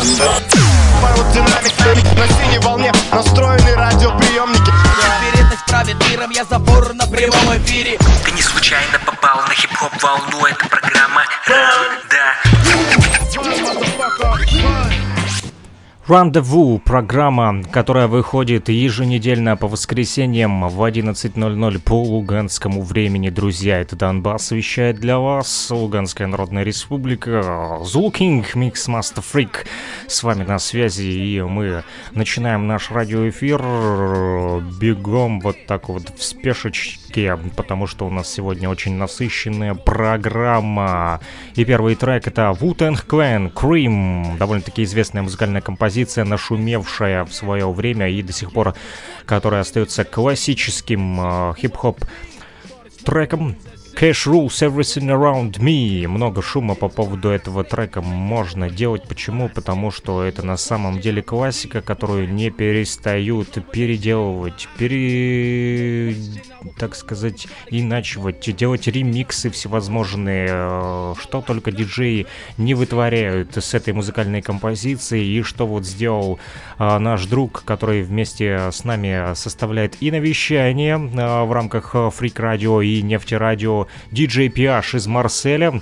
Аэродинамик на синей волне настроены радиоприемники. Вероятность правит миром, я забор на прямом эфире. Ты не случайно попал на хип-хоп волну, это программа Рандеву – программа, которая выходит еженедельно по воскресеньям в 11.00 по луганскому времени. Друзья, это Донбасс вещает для вас. Луганская Народная Республика. Зулкинг, Микс Master Freak с вами на связи. И мы начинаем наш радиоэфир бегом вот так вот в спешечке, потому что у нас сегодня очень насыщенная программа. И первый трек это Wu-Tang Clan Cream. Довольно-таки известная музыкальная композиция композиция, нашумевшая в свое время и до сих пор, которая остается классическим э, хип-хоп треком Cash Rules Everything Around Me. Много шума по поводу этого трека можно делать. Почему? Потому что это на самом деле классика, которую не перестают переделывать, пере... так сказать, иначевать, делать ремиксы всевозможные, э, что только диджеи не вытворяют с этой музыкальной композицией, и что вот сделал а, наш друг, который вместе с нами составляет и навещание а, в рамках Freak Radio и Нефти Радио DJ PH из Марселя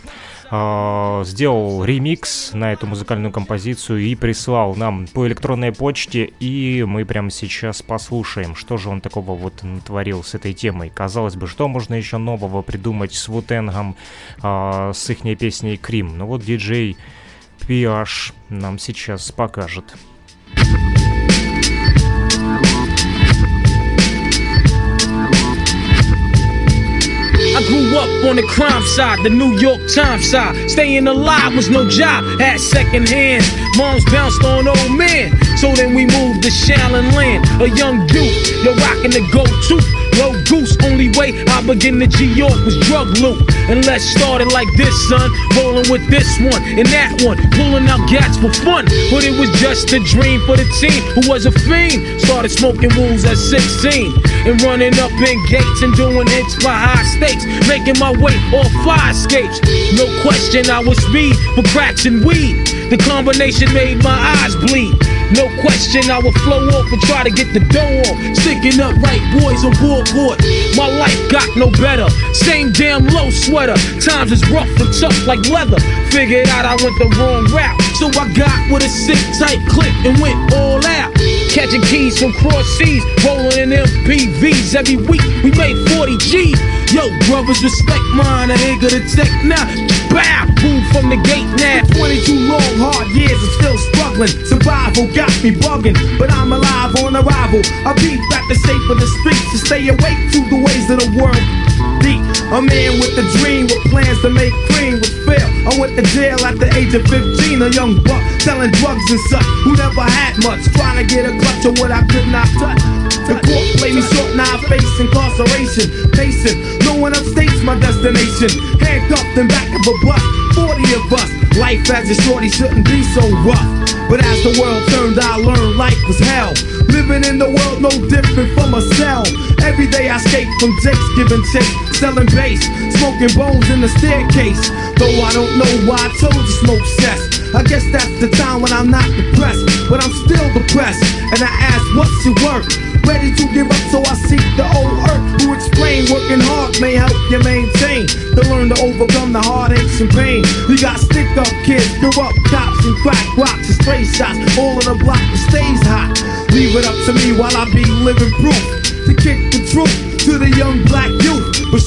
э, сделал ремикс на эту музыкальную композицию и прислал нам по электронной почте, и мы прямо сейчас послушаем, что же он такого вот натворил с этой темой. Казалось бы, что можно еще нового придумать с Вутенгом, э, с их песней Крим. Ну вот диджей PH нам сейчас покажет. I grew up on the crime side, the New York Times side. Staying alive was no job, had second hand. Moms bounced on old men. So then we moved to Shaolin Land. A young dude, you're rocking the go-to. Low goose, only way I begin to G York was drug loot. And let's start it like this, son. Rolling with this one and that one. Pulling out gats for fun. But it was just a dream for the team who was a fiend. Started smoking wools at 16. And running up in gates and doing hits by high stakes. Making my way off fire escapes. No question, I was speed for cracks and weed. The combination made my eyes bleed. No question, I would flow off and try to get the dough off. Sticking up right boys on board. My life got no better. Same damn low sweater. Times is rough and tough like leather. Figured out I went the wrong route. So I got with a sick tight clip and went all out. Catching keys from cross seas, rolling in MPVs every week. We made 40 G's. Yo, brothers, respect mine. I ain't gonna take now. Bow, move from the gate now. 22 long, hard years, I'm still struggling. Survival got me bugging, but I'm alive on arrival. I beat back the shape of the streets to stay awake to the ways of the world. Deep, a man with a dream with plans to make cream would fail. I went to jail at the age of 15, a young buck selling drugs and such who never had much, trying to get a clutch of what I could not touch. The court played me short, now I face incarceration. Pacing, one upstates my destination. Handcuffed in back of a bus, 40 of us. Life as a shorty shouldn't be so rough. But as the world turned, I learned life was hell. Living in the world no different from a cell. Every day I escape from Jake's giving chase, selling bass, smoking bones in the staircase. Though I don't know why I told you smoke cess. I guess that's the time when I'm not depressed, but I'm still depressed. And I ask, what's your work? Ready to give up, so I seek the working hard may help you maintain. To learn to overcome the heartaches and pain. You got stick up kids, corrupt cops and crack rocks and stray shots. All of the block stays hot. Leave it up to me while I be living proof to kick the truth to the young black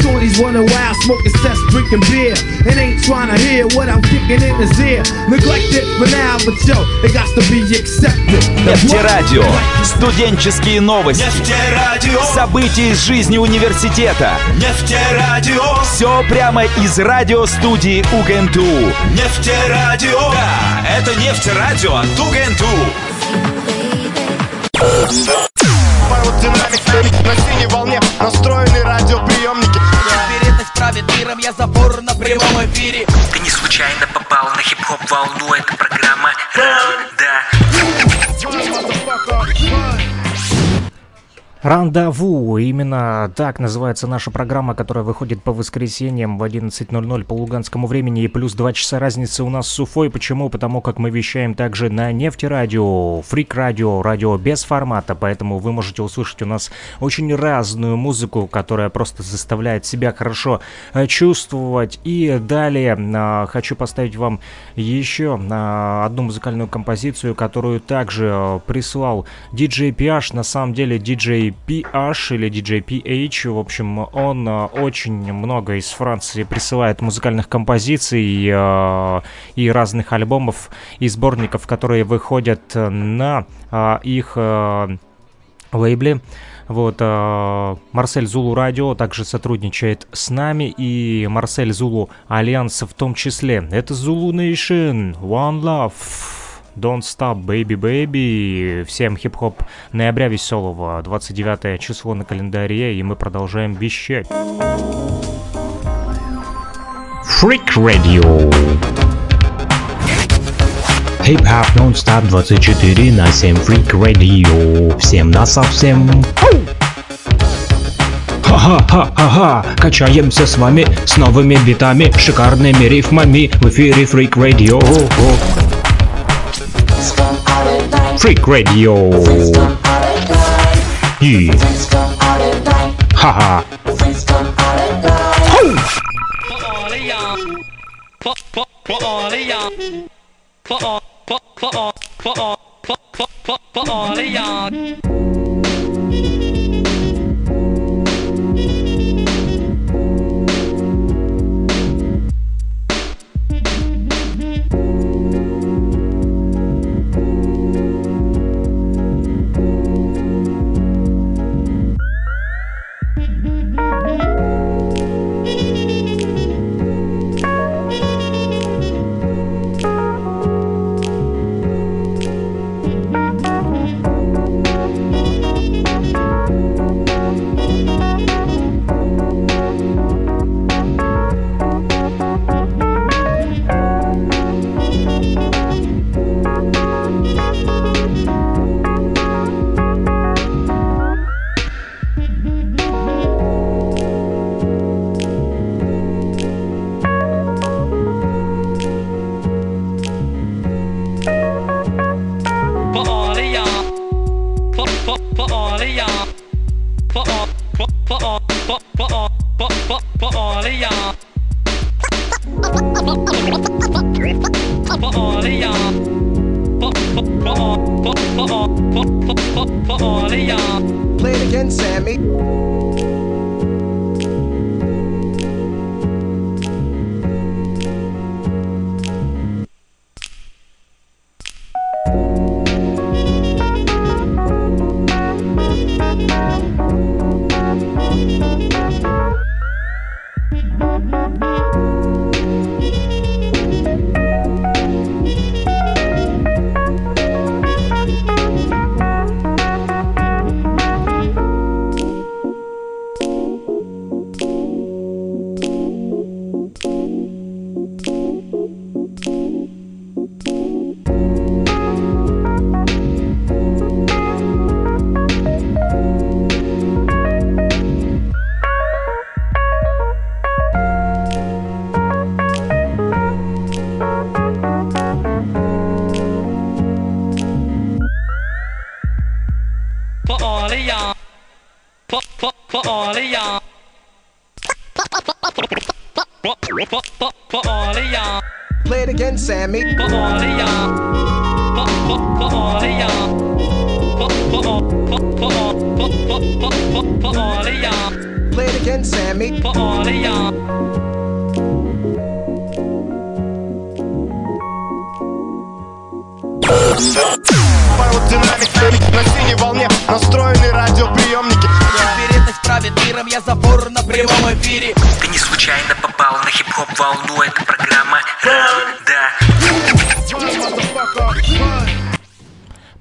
shorties running wild, smoking cess, drinking beer, and ain't trying to hear what I'm kicking in his ear. Neglected for now, but yo, it got to be accepted. Нефтерадио. Студенческие новости. Нефтерадио. События из жизни университета. Нефтерадио. Все прямо из радиостудии УГНТУ. Нефтерадио. Да, это Нефтерадио от УГНТУ. Аэродинамик на синей волне настроены радиоприемники правит миром, я забор на прямом эфире. Ты не случайно попал на хип-хоп волну, это программа Рандаву. Именно так называется наша программа, которая выходит по воскресеньям в 11.00 по луганскому времени и плюс 2 часа разницы у нас с Уфой. Почему? Потому как мы вещаем также на нефтерадио, фрик радио, без формата, поэтому вы можете услышать у нас очень разную музыку, которая просто заставляет себя хорошо э, чувствовать. И далее э, хочу поставить вам еще э, одну музыкальную композицию, которую также прислал DJ PH, на самом деле DJ PH или DJ PH, в общем, он э, очень много из Франции присылает музыкальных композиций э, и разных альбомов и сборников, которые выходят на э, их э, лейбле. Вот, э, Universal Zulu Radio также сотрудничает с нами, и Universal Zulu Alliance в том числе. Это Zulu Nation, One Love. Don't Stop Baby Baby. Всем хип-хоп ноября веселого. 29 число на календаре, и мы продолжаем вещать. Freak Radio. Хип-хоп нон-стоп 24 на 7 Freak Radio. Всем на совсем. Ха-ха-ха-ха-ха, качаемся с вами с новыми битами, шикарными рифмами в эфире Freak Radio. Freak Radio. Yeah. Haha. For all, for all, for for all, for all, for for for all, for all, Play it again, Sammy.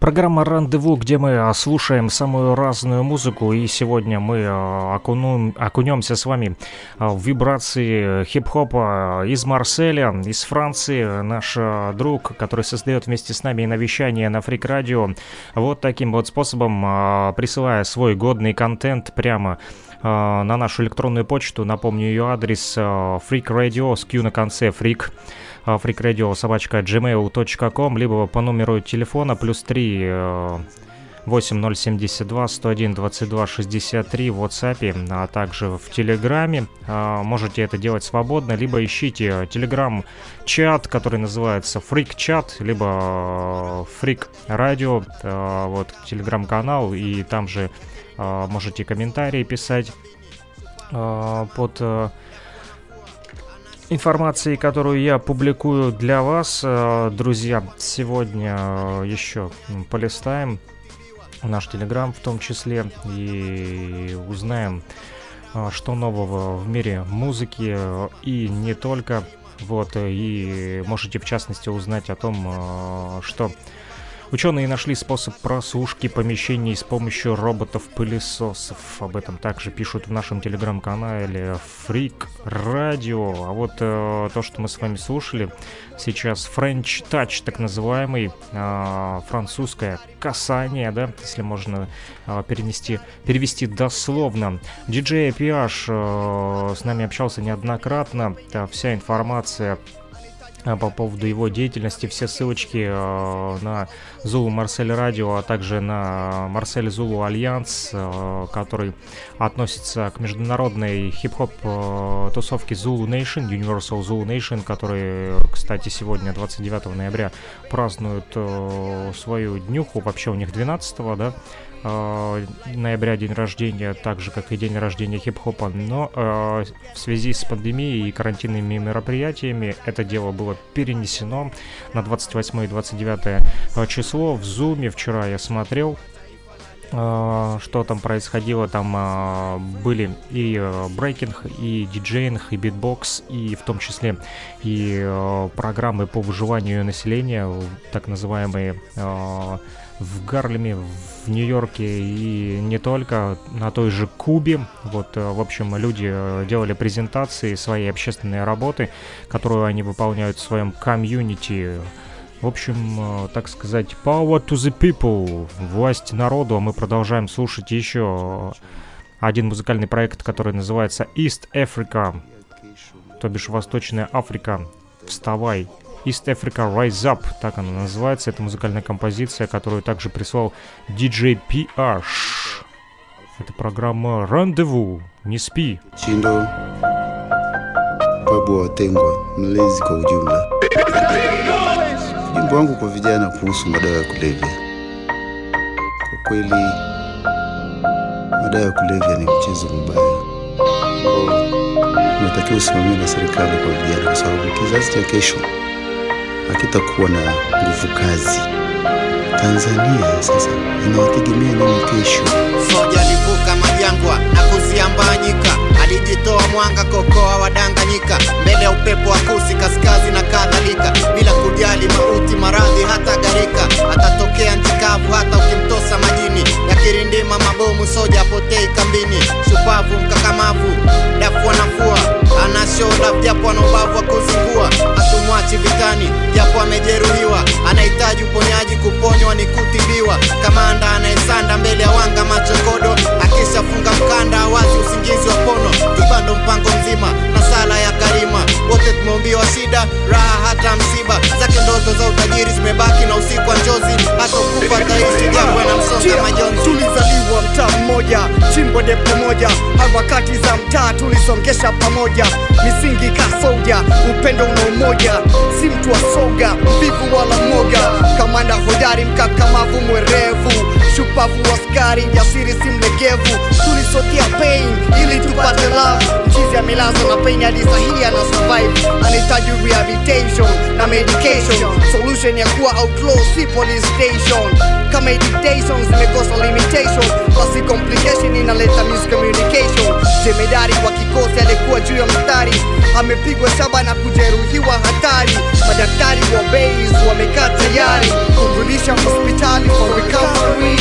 Программа «Рандеву», где мы а, слушаем самую разную музыку, и сегодня мы а, окунем, окунемся с вами а, в вибрации хип-хопа из Марселя, из Франции. Наш друг, который создает вместе с нами навещание на Фрик Радио, вот таким вот способом, присылая свой годный контент прямо на нашу электронную почту. Напомню ее адрес Freak Radio с Q на конце Freak freakradio собачка gmail.com, либо по номеру телефона плюс 3 8072 101 22 63 в WhatsApp, а также в Телеграме. А, можете это делать свободно, либо ищите Телеграм-чат, который называется Freak Chat, либо Freak Radio, а, вот Телеграм-канал, и там же можете комментарии писать под информации, которую я публикую для вас. Э, друзья, сегодня э, еще полистаем наш телеграм в том числе и узнаем, э, что нового в мире музыки и не только. Вот, и можете в частности узнать о том, что Ученые нашли способ просушки помещений с помощью роботов-пылесосов. Об этом также пишут в нашем телеграм-канале Freak Radio. А вот э, то, что мы с вами слушали, сейчас French Touch, так называемый, э, французское касание, да, если можно э, перенести, перевести дословно. DJ PH э, с нами общался неоднократно. Да, вся информация по поводу его деятельности. Все ссылочки э, на Зулу Марсель Радио, а также на Марсель Зулу Альянс, э, который относится к международной хип-хоп э, тусовке Zulu Nation, Universal Zulu Nation, который, кстати, сегодня, 29 ноября, празднует свою днюху. Вообще у них 12 да, э, ноября день рождения, так же, как и день рождения хип-хопа, но э, в связи с пандемией и карантинными мероприятиями это дело было перенесено на 28 и 29 число. В Зуме вчера я смотрел, э, что там происходило. Там э, были и э, брейкинг, и DJing, и битбокс, и в том числе и э, программы по выживанию населения, так называемые э, в Гарлеме, в Нью-Йорке и не только, на той же Кубе. Вот, э, в общем, люди э, делали презентации своей общественной работы, которую они выполняют в своем комьюнити. В общем, э, так сказать, power to the people, власть народу. А мы продолжаем слушать еще один музыкальный проект, который называется East Africa, то бишь Восточная Африка. Вставай, East Africa Rise Up, так она называется. Это музыкальная композиция, которую также прислал DJ PH. Это программа Рандеву. Не спи. Chindo, Babu Watengwa, mlezi kwa ujumla. Ujumbe wangu kwa vijana kuhusu madawa ya kulevya. Kwa kweli, madawa ya kulevya ni mchezo mbaya unatakiwa usimamiwe na serikali kwa vijana, kwa sababu kizazi cha kesho hakitakuwa na nguvu kazi. Tanzania sasa inawategemea nini kesho? Soja alivuka majangwa na kuziambanyika, alijitoa mwanga kokoa wadanganyika, mbele ya upepo wa kusi kaskazi na kadhalika, bila kujali mauti, maradhi hata gharika, atatokea nchi kavu hata ukimtosa majini, yakirindima mabomu, soja apotei kambini, shupavu mkakamavu, dafu anafua, ana show love japo ana ubavu wa kuzingua, hatumwachi vitani japo amejeruhiwa, anahitaji uponyaji, kuponywa ni kutibiwa, kamanda anayesanda mbele ya wanga machokodo, akishafunga mkanda wazi usingizi wa pono, tupando mpango mzima na sala ya karima, wote tumeumbiwa shida, raha hata msiba, zake ndoto za utajiri zimebaki na usiku wa njozi, hata kufa taishi japo anamsonga majonzi. tulizaliwa mtaa mmoja chimbo depo moja. Harakati za mtaa tulisongesha pamoja. Misingi kasoja upendo una umoja. Si mtu wa soga mvivu wala mmoga kamanda hodari mkakamavu mwerevu shupavu askari jasiri si mlegevu. Tulisotia pain ili tupate love. Mchizi amelazwa na pain hadi sahihi ana survive. Anahitaji rehabilitation na medication. Solution ya kuwa outlaw si police station. Kama dictation zimekosa limitation basi complication inaleta miscommunication. Jemedari wa kikosi alikuwa juu ya mstari. Amepigwa shaba na kujeruhiwa hatari. Madaktari wa base wamekaa tayari. Kumrudisha hospitali for recovery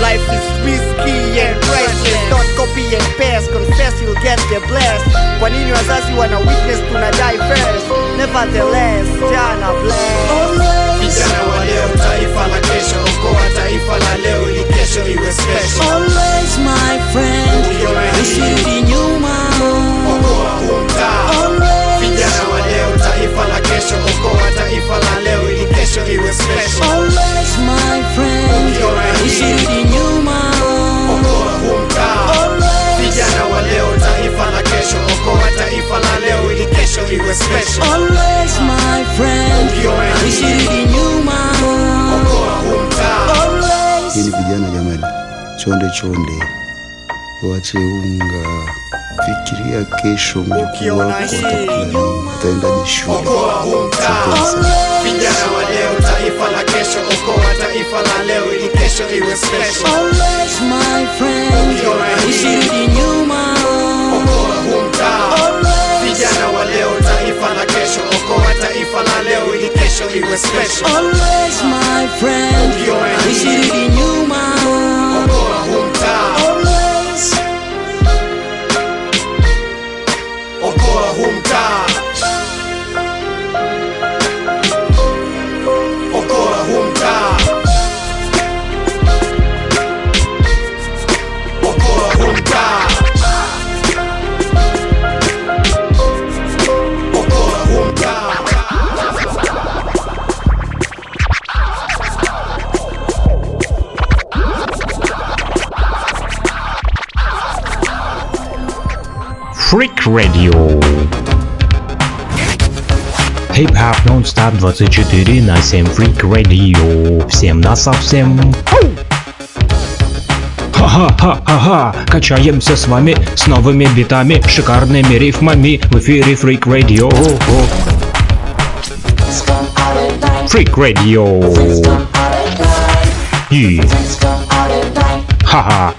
life is risky and precious. Don't copy and paste. Confess you'll get the blessed. Kwa nini wazazi wana witness tunadai die first. Nevertheless jana bless Vijana wa leo, taifa la kesho, okoa taifa la leo ili kesho iwe special. Always my friend, nyuma. Okoa huu mtaa. Kesho, okoa taifa la leo ili kesho iwe special. Always my friend, nyuma. Okoa huu mtaa. Vijana wa leo, taifa la kesho, okoa taifa la leo ili kesho iwe special. Always my friend, nyuma. Okoa huu mtaa. Hii ni vijana jamani, chonde chonde, wache unga, fikiria kesho mjukuu wako ataendaje shule. Vijana wa leo, taifa la kesho, okoa taifa la leo ili kesho iwe special. Always my friend, usirudi nyuma. Okoa huu mtaa. Vijana wa leo, taifa la kesho, okoa taifa la leo ili kesho iwe special. Always my friend, usirudi nyuma. Okoa huu Freak Radio. Хип-хоп нон-стоп 24 на 7 Freak Radio. Всем на совсем. Ха-ха-ха-ха-ха, качаемся с вами с новыми битами, шикарными рифмами в эфире Freak Radio. Freak Radio. И... Ха-ха.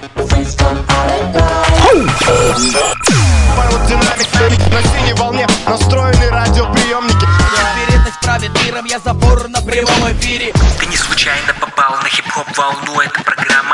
Настроены радиоприемники. Вероятность правит миром, я забор на прямом эфире. Ты не случайно попал на хип-хоп волну, это программа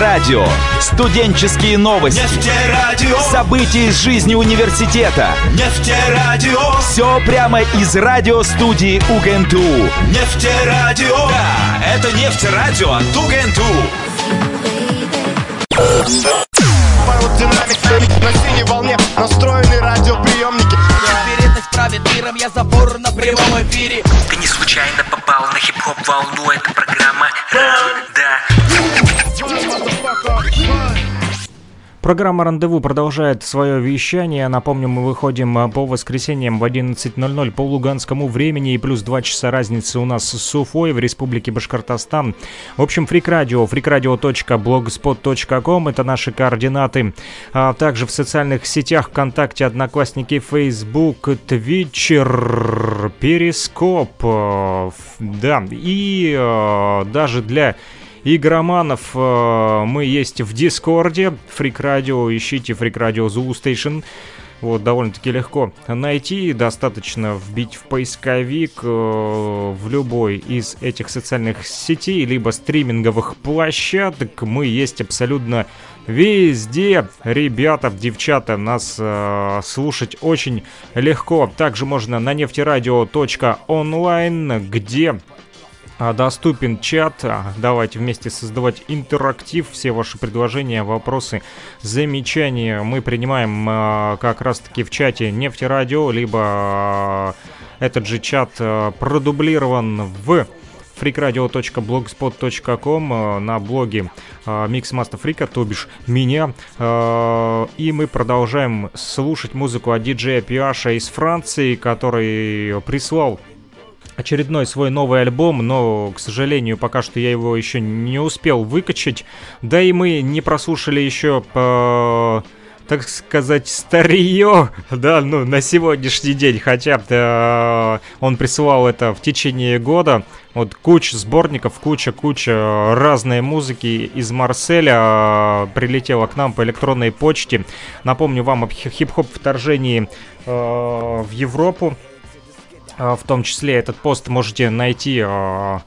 Нефтерадио. Студенческие новости. Нефтерадио. События из жизни университета. Нефтерадио. Все прямо из радиостудии УГНТУ. Нефтерадио. Да, это Нефтерадио от УГНТУ. Павел динамик на синей волне Настроены радиоприемники Вероятность правит миром, я забор на прямом эфире Ты не случайно попал на хип-хоп волну, это Программа «Рандеву» продолжает свое вещание. Напомню, мы выходим а, по воскресеньям в 11.00 по луганскому времени и плюс 2 часа разницы у нас с Уфой в Республике Башкортостан. В общем, Фрик Радио, freakradio.blogspot.com это наши координаты. А также в социальных сетях ВКонтакте, Одноклассники, Facebook, Твитчер, Перископ. э, Да, и э, даже для игроманов э, мы есть в Дискорде. Фрик Радио, ищите Фрик Радио Zulu Station. Вот, довольно-таки легко найти, достаточно вбить в поисковик э, в любой из этих социальных сетей, либо стриминговых площадок. Мы есть абсолютно везде. Ребята, девчата, нас э, слушать очень легко. Также можно на нефтерадио.онлайн, где доступен чат. А, Давайте вместе создавать интерактив. Все ваши предложения, вопросы, замечания мы принимаем а, как раз-таки в чате Нефтерадио, либо а, этот же чат а, продублирован в freakradio.blogspot.com на блоге Mixmaster Фрика, то бишь меня. И мы продолжаем слушать музыку от диджея Пиаша из Франции, который прислал очередной свой новый альбом, но, к сожалению, пока что я его еще не успел выкачать. Да и мы не прослушали еще по так сказать, старье, да, ну, на сегодняшний день, хотя э, он присылал это в течение года, вот куча сборников, куча-куча разной музыки из Марселя э, прилетела к нам по электронной почте. Напомню вам хи- хип-хоп вторжении э, в Европу, в том числе этот пост можете найти э,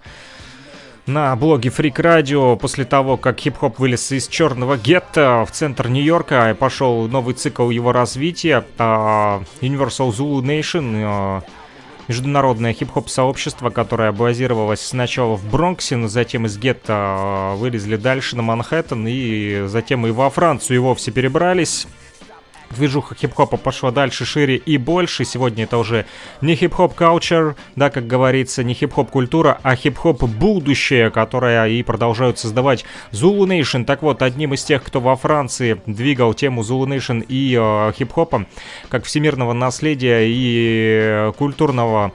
на блоге Freak Radio после того, как хип-хоп вылез из черного гетто в центр Нью-Йорка и пошел новый цикл его развития э, Universal Zulu Nation Международное хип-хоп сообщество, которое базировалось сначала в Бронксе, но затем из гетто вылезли дальше на Манхэттен и затем и во Францию и вовсе перебрались. Движуха хип-хопа пошла дальше, шире и больше. Сегодня это уже не хип-хоп culture, да, как говорится, не хип-хоп культура, а хип-хоп будущее, которое и продолжают создавать Zulu Nation. Так вот, одним из тех, кто во Франции двигал тему Zulu Nation и э, хип-хопа, как всемирного наследия и э, культурного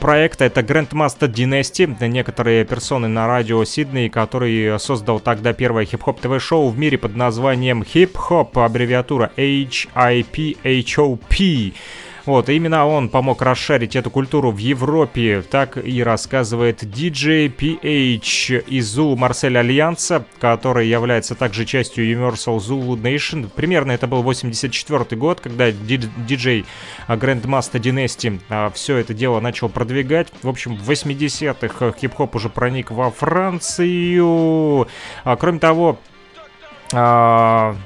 проекта, это Grandmaster Dynasty. Некоторые персоны на радио Сидней, который создал тогда первое хип-хоп ТВ-шоу в мире под названием Хип-хоп, аббревиатура H-I-P-H-O-P. Вот, именно он помог расширить эту культуру в Европе, так и рассказывает DJ PH из Zulu Марсель Альянса, который является также частью Universal Zulu Nation. Примерно это был 84 год, когда ди- диджей а, Grandmaster Dynasty а, все это дело начал продвигать. В общем, в 80-х хип-хоп уже проник во Францию. А, кроме того, а,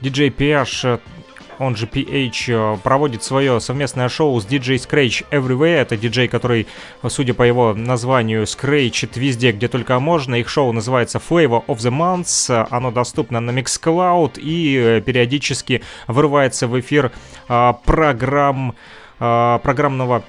диджей PH он же PH, э, проводит свое совместное шоу с DJ Scratch Everywhere. Это диджей, который, судя по его названию, скрейчит везде, где только можно. Их шоу называется Flavor of the Month. Оно доступно на Mixcloud и э, периодически вырывается в эфир а, программ, а, программного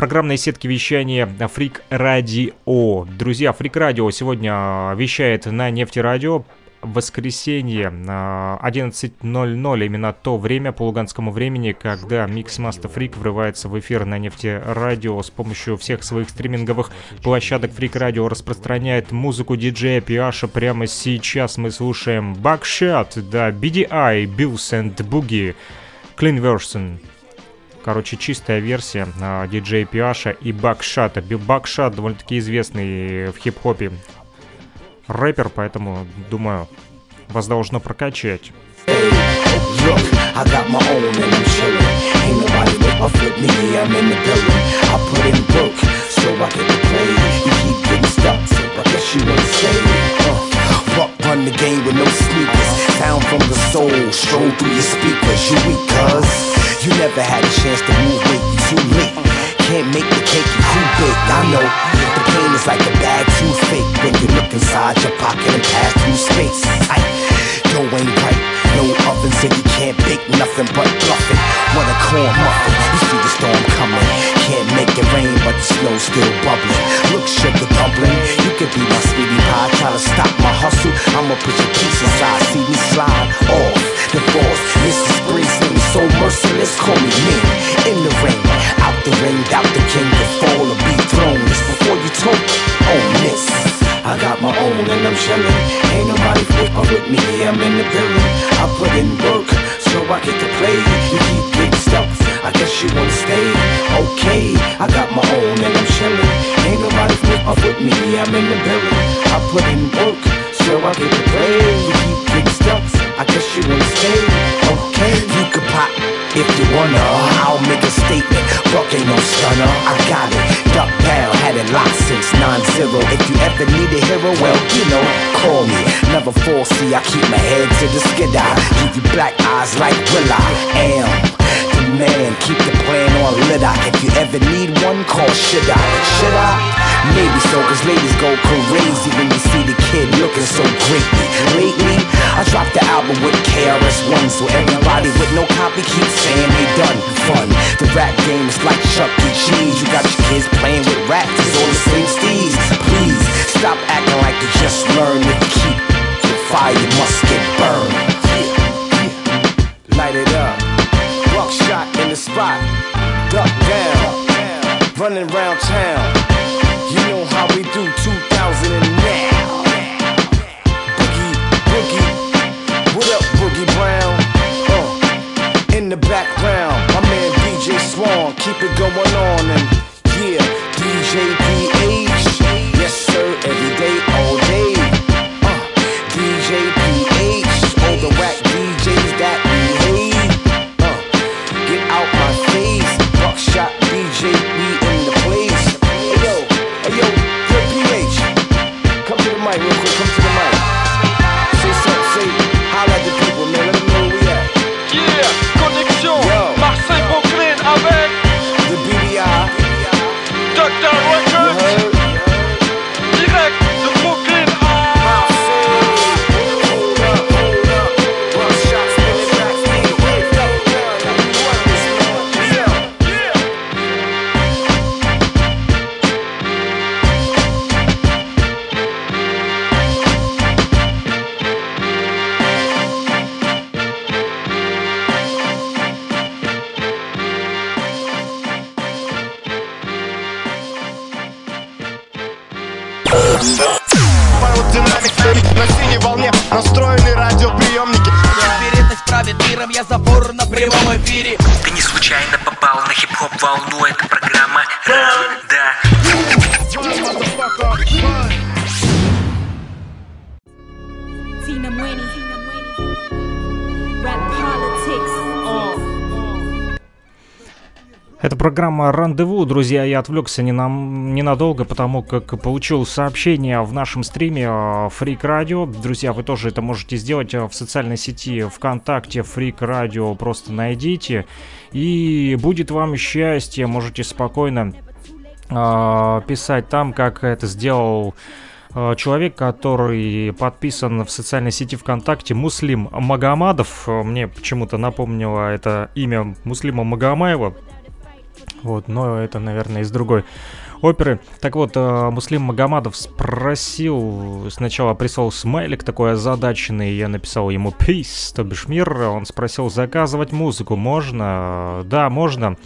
программной сетки вещания Фрик Радио. Друзья, Фрик Радио сегодня а, вещает на Нефтерадио в воскресенье а, 11.00, именно то время по луганскому времени, когда Mix Master Freak врывается в эфир на нефтерадио с помощью всех своих стриминговых площадок. Freak Radio распространяет музыку диджея Пиаша. Прямо сейчас мы слушаем Buckshot, да, BDI, Bills and Boogie, Clean Version. Короче, чистая версия а, диджея Пиаша и Buckshot а. Buckshot довольно-таки известный в хип-хопе рэпер, поэтому, думаю, вас должно прокачать. Look, I got my own and I'm chillin'. Ain't nobody with my flip me, I'm in the building. I put in work, so I get the play. You keep getting stuck, so I guess you ain't saved. Uh, fuck run the game with no sneakers. Sound from the soul, stroll through your speakers. You weak, cuz you never had a chance to move weight. You too late. Can't make the cake, you too big. I know the pain is like a bad toothache when you look inside your pocket and pass through space. Tight, yo ain't right. No oven, so you can't bake nothing but bluffing. What a corn muffin. You see the storm coming. Can't make it rain, but the snow's still bubbling. Look, sugar dumpling. You could be my sweetie pie. Try to stop my hustle. I'ma put your piece inside. See me slide off the force. Mrs. Springsteen, so merciless. Call me mean. In the ring, out the ring, out the king to fall or be thrown. Just before you talk, oh miss. I got my own and I'm chillin'. Ain't nobody fuckin' with me, I'm in the building. I put in work, so I get to play. You keep getting stuck, I guess you wanna stay. Okay, I got my own and I'm chillin'. Ain't nobody fuckin' with me, I'm in the building. I put in work, so I get to play. You keep getting stuck, I guess you wanna stay. Okay, you could pop if you wanna. I'll make a statement. Buck ain't no stunner. I got it. Duck down, had it locked since 9-0. If you ever need a hero, well, you know, call me. Never fall, see, I keep my head to the skid eye. Give you black eyes like Will I am. The man, keep the plan on lit eye. If you ever need one, call should I? Should I? Maybe so, cause ladies go crazy when you see the kid looking so greatly. Lately, I dropped the album with KRS-One, so everybody with no copy keeps saying they done fun. The rap game is like Chuck E. Cheese. You got your kids playing with rats, it's all the same steez. Please, stop acting like you just learned. You keep the fire, must get burned. Light it up. Buckshot in the spot. Duck down. Running round town. You know how we do 2000 and now. Boogie, Boogie. What up, Boogie Brown? Uh, in the background, my man DJ Swan. Keep it going on and yeah, DJ PH. Друзья, я отвлекся не на, ненадолго, потому как получил сообщение в нашем стриме Freak Radio. Друзья, вы тоже это можете сделать э, в социальной сети ВКонтакте Freak Radio. Просто найдите. И будет вам счастье. Можете спокойно э, писать там, как это сделал э, человек, который подписан в социальной сети ВКонтакте, Муслим Магомадов. Э, Мне почему-то напомнило это имя Муслима Магомаева. Вот, но это, наверное, из другой оперы. Так вот, э, Муслим Магомадов спросил, сначала прислал смайлик такой озадаченный, я написал ему «Peace», то бишь мир, он спросил, заказывать музыку можно? Да, можно.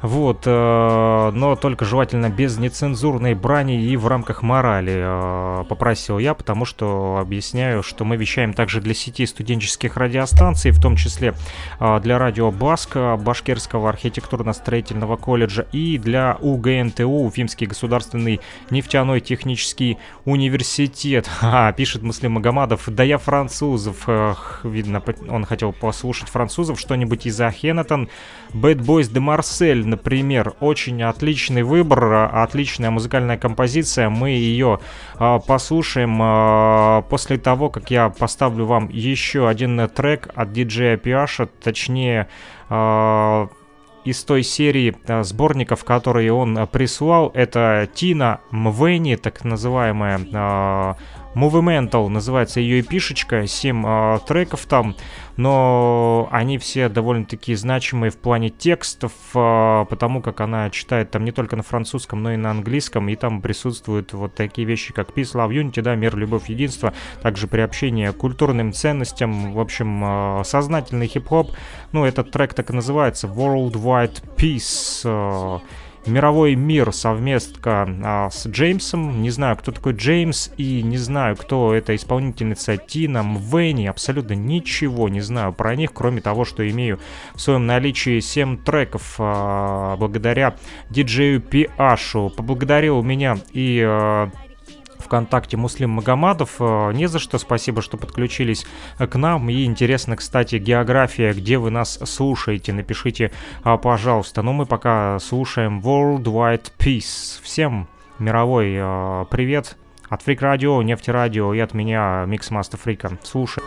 Вот, э, но только желательно без нецензурной брани и в рамках морали, э, попросил я, потому что объясняю, что мы вещаем также для сети студенческих радиостанций, в том числе э, для радио Баска, Башкирского архитектурно-строительного колледжа и для УГНТУ, Уфимский государственный нефтяной технический университет. А, пишет Муслим Магомадов, да я французов, Эх, видно, он хотел послушать французов, что-нибудь из Ахенатон, Bad Boys de Marseille, например. Очень отличный выбор, а, отличная музыкальная композиция. Мы ее а, послушаем а, после того, как я поставлю вам еще один трек от диджея Пиаша, точнее из той серии сборников, которые он прислал. Это Тина Мвени, так называемая Movimental называется ее эпишечка, 7 э, треков там, но они все довольно-таки значимые в плане текстов, э, потому как она читает там не только на французском, но и на английском, и там присутствуют вот такие вещи, как Peace, Love, Unity, да, мир, любовь, единство, также приобщение к культурным ценностям, в общем, э, сознательный хип-хоп, ну, этот трек так и называется, Worldwide Peace, э, мировой мир совместка а, с Джеймсом. Не знаю, кто такой Джеймс и не знаю, кто эта исполнительница Тина Мвенни. Абсолютно ничего не знаю про них, кроме того, что имею в своем наличии 7 треков а, благодаря диджею Пиашу. Поблагодарил меня и а, ВКонтакте Муслим Магомадов. Э, не за что, спасибо, что подключились к нам. И интересно, кстати, география, где вы нас слушаете. Напишите, а, пожалуйста. Но мы пока слушаем Worldwide Peace. Всем мировой э, привет от Фрик Радио, Нефти Радио и от меня Микс Мастер Фрика. Слушай.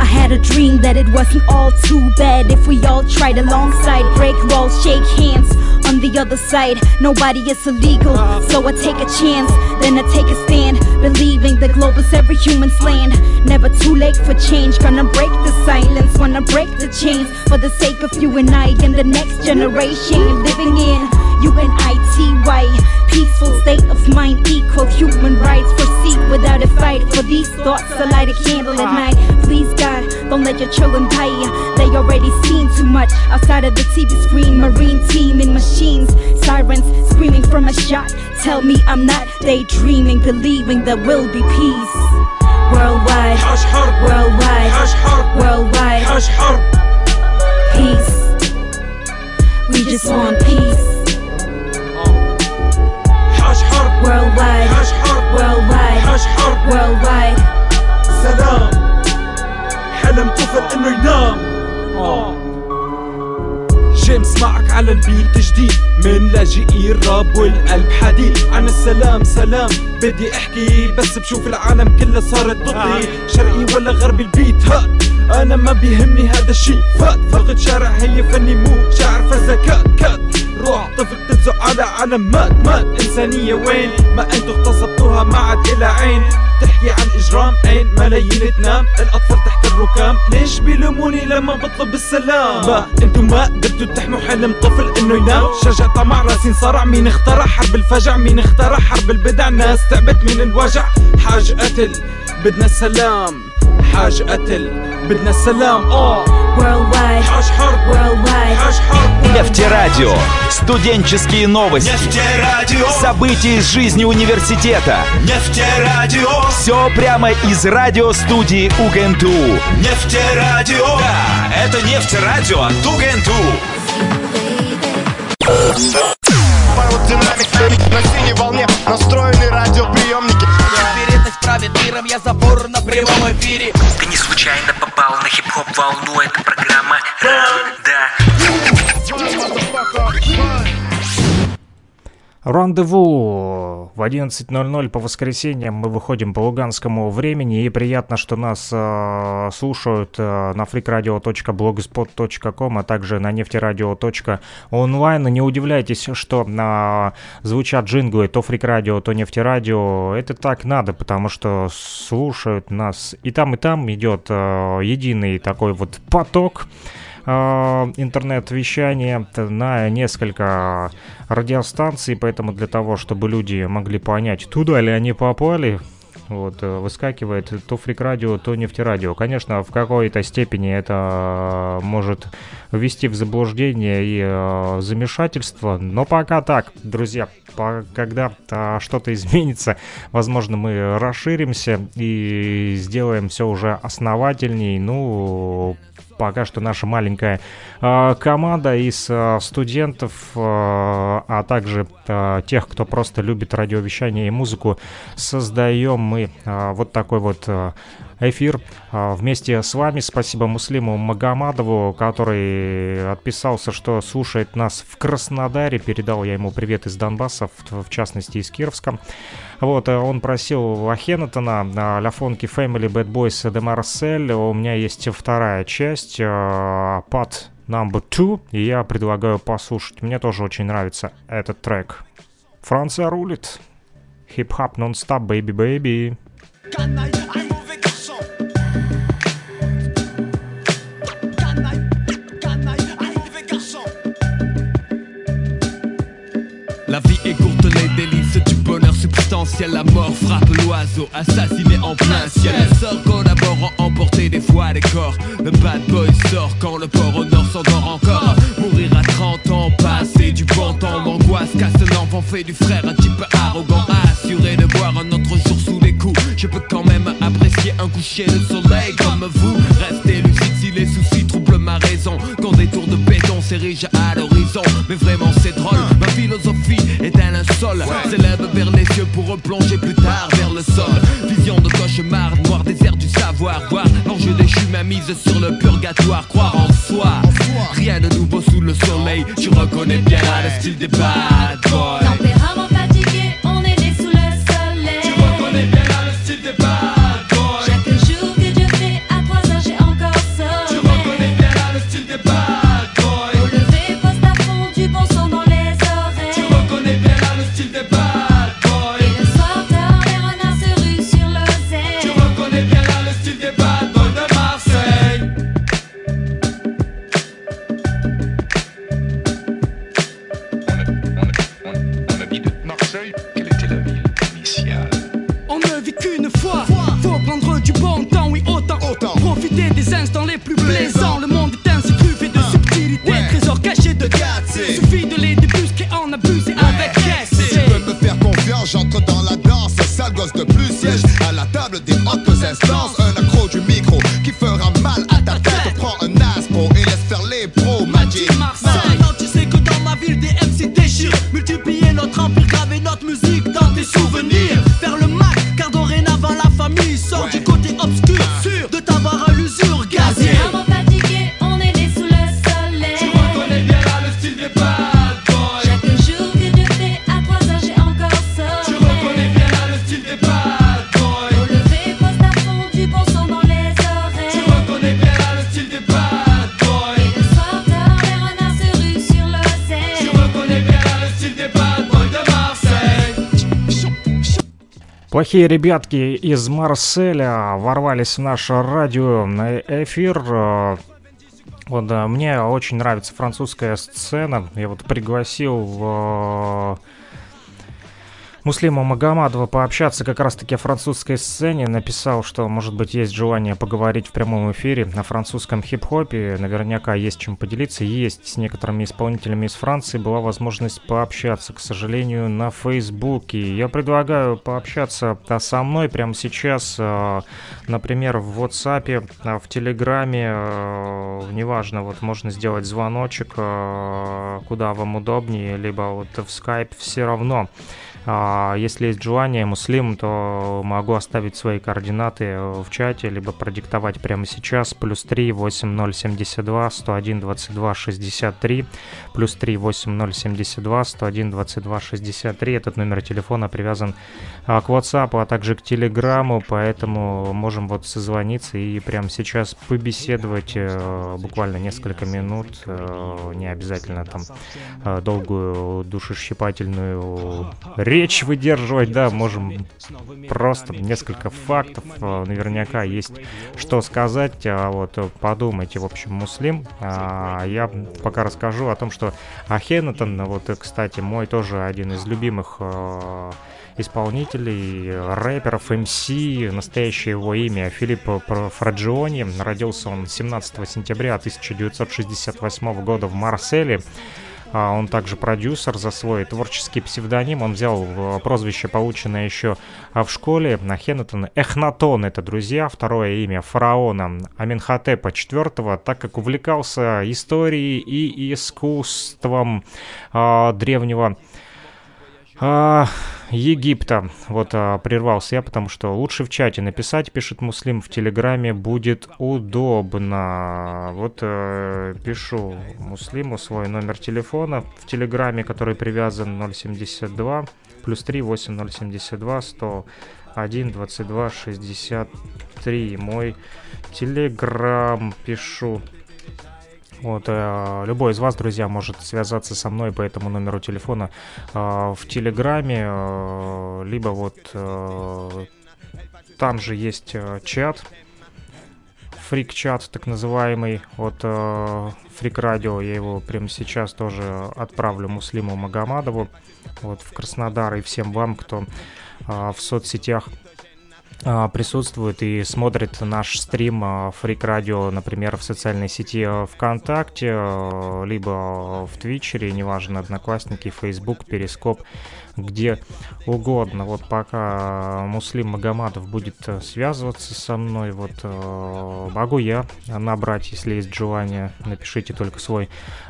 I had a dream that it wasn't all too bad if we all tried alongside, break walls, shake hands. On the other side, nobody is illegal, so I take a chance, then I take a stand, believing the globe is every human's land. Never too late for change, gonna break the silence, wanna break the chains for the sake of you and I and the next generation living in UNITY. Peaceful state of mind, equal human rights. Proceed without a fight. For these thoughts, I light a candle at night. Please, God, don't let your children die. They already seen too much outside of the TV screen. Marine team in machines, sirens screaming from a shot. Tell me I'm not daydreaming, believing there will be peace. Worldwide, worldwide, worldwide, peace. We just want peace. Worldwide, worldwide, worldwide. سلام. حلم طفل إنه ينام. جيمس معك على البيت جديد. من لاجئي الراب والقلب حديد. عن السلام سلام. بدي أحكي بس بشوف العالم كلها صارت ضدي شرقي ولا غربي البيت؟ هات أنا ما بيهمني هذا الشي فات. فقد شارع هي فني مو شعر فزكات كات. روح طفل تبزق على علم مات مات. إنسانية وين؟ ما أنتو اغتصبتوها ما عاد إلى عين. تحكي عن إجرام عين ملايين تنام الأطفال تحت الركام. ليش بيلوموني لما بطلب السلام؟ ما أنتو ما قدرتوا تحموا حلم طفل إنه ينام. شجع طمع راسين صرع. مين اخترع حرب الفجع؟ مين اخترع حرب البدع؟ ناس تعبت من الوجع. حاج قتل بدنا السلام حاج قتل بدنا السلام اه Worldwide, حاج حرب worldwide, حاج حرب Нефтерадио. Студенческие новости. Нефтерадио. События из жизни университета. Нефтерадио. Все прямо из радиостудии УГНТУ. Нефтерадио. Да, это нефтерадио от УГНТУ. Динамик на синей волне настроены радиоприемники Теперь это правит я забор на прямом эфире Ты не случайно попал на хип-хоп волну, это программа «Ран-да». Рандеву в 11.00 по воскресеньям мы выходим по луганскому времени и приятно, что нас э, слушают э, на freakradio.blogspot.com, а также на нефтерадио.онлайн. Не удивляйтесь, что э, звучат джинглы то фрикрадио, то нефтерадио. Это так надо, потому что слушают нас и там, и там идет э, единый такой вот поток интернет-вещание на несколько радиостанций, поэтому для того, чтобы люди могли понять, туда ли они попали, вот, э, выскакивает то фрик-радио, то нефтерадио. Конечно, в какой-то степени это может ввести в заблуждение и э, замешательство, но пока так, друзья, по, когда э, что-то изменится, возможно, мы расширимся и сделаем все уже основательней, ну, пока что наша маленькая команда из э, студентов, э, а также тех, кто просто любит радиовещание и музыку, создаем мы вот такой вот эфир вместе с вами. Спасибо Муслиму Магомадову, который отписался, что слушает нас в Краснодаре. Передал я ему привет из Донбасса, в, частности из Кировска. Вот, он просил Ахенатона на Ляфонки Family Bad Boys de Marcel. У меня есть вторая часть, Part Number Two, и я предлагаю послушать. Мне тоже очень нравится этот трек. Франция рулит. Хип-хап нон-стоп, бэйби-бэйби. La vie est courte, les délices du bonheur substantiel. La mort frappe l'oiseau, assassiné en plein ciel. Les sorts collaborant, emporter des fois les corps. Le bad boy sort quand le port au nord s'endort encore. Mourir à 30 ans, passer du bon temps. L'angoisse casse l'enfant, fait du frère un type arrogant. Assuré de voir un autre jour sous les coups. Je peux quand même apprécier un coucher de soleil comme vous. Restez lucide si les soucis troublent ma raison. Quand des tours de béton s'érigent à l'horizon. Mais vraiment c'est drôle, ma philosophie est linceul. S'élève vers les cieux pour replonger plus tard vers le sol. Vision de cauchemar, noir désert du savoir. Voir l'enjeu déchu, ma mise sur le purgatoire. Croire en soi, rien de nouveau sous le soleil. Tu reconnais bien le style des bad boys. Quelle était la ville initiale On ne vit qu'une fois, faut prendre du bon temps, oui autant, profiter des instants les plus plaisants. Le monde est ainsi truffé de subtilités, trésors cachés de Suffit de les débusquer en abuser avec Si tu peux me faire confiance, j'entre dans la danse. Sale gosse de plus siège à la table des hautes instances. Плохие ребятки из Марселя ворвались в наше радио на эфир. Э, Вот, да, мне очень нравится французская сцена. Я вот пригласил в Муслима Магомадова пообщаться как раз-таки о французской сцене. Написал, что, может быть, есть желание поговорить в прямом эфире на французском хип-хопе. Наверняка есть чем поделиться. Есть с некоторыми исполнителями из Франции. Была возможность пообщаться, к сожалению, на Фейсбуке. Я предлагаю пообщаться со мной прямо сейчас. а, Например, в WhatsApp, а, в Телеграме. а, Неважно, вот можно сделать звоночек, куда вам удобнее, либо вот в Skype все равно. А, Если есть желание, муслим, то могу оставить свои координаты э, в чате, либо продиктовать прямо сейчас. Плюс 3 8072 101 22 63. Плюс 3 8072 101 22 63. Этот номер телефона привязан а, к WhatsApp, а также к Телеграму, поэтому можем вот созвониться и прямо сейчас побеседовать э, буквально несколько минут. э, Не обязательно там долгую душещипательную речь выдерживать, да, можем просто несколько фактов, э, наверняка есть что сказать, а вот подумайте, в общем, муслим. А, Я пока расскажу о том, что Ахенатон, вот, э, кстати, мой тоже один из любимых э, исполнителей, рэперов, МС, настоящее его имя Филиппо Пр- Фраджиони. Родился он 17 сентября 1968 года в Марселе. А он также продюсер за свой творческий псевдоним. Он взял э, прозвище, полученное еще а, в школе. Хеннетон Эхнатон это, друзья, второе имя фараона Аминхотепа IV, так как увлекался историей и искусством а, древнего а, Египта. Вот а, прервался я, потому что лучше в чате написать, пишет Муслим, в Телеграме будет удобно. Вот а, пишу Муслиму свой номер телефона в Телеграме, который привязан 072 плюс 3 8072 101 22 63. Мой Телеграм пишу вот, э, любой из вас, друзья, может связаться со мной по этому номеру телефона э, в Телеграме, э, либо вот э, там же есть э, чат, фрик-чат так называемый от э, Фрик Радио. Я его прямо сейчас тоже отправлю Муслиму Магомадову вот, в Краснодар и всем вам, кто э, в соцсетях присутствует и смотрит наш стрим Freak а, Radio, например, в социальной сети а, ВКонтакте, либо в Твичере, неважно, Одноклассники, Facebook, Перископ где угодно. Вот пока Муслим Магомадов будет э, связываться со мной, вот э, могу я набрать, если есть желание. Напишите только свой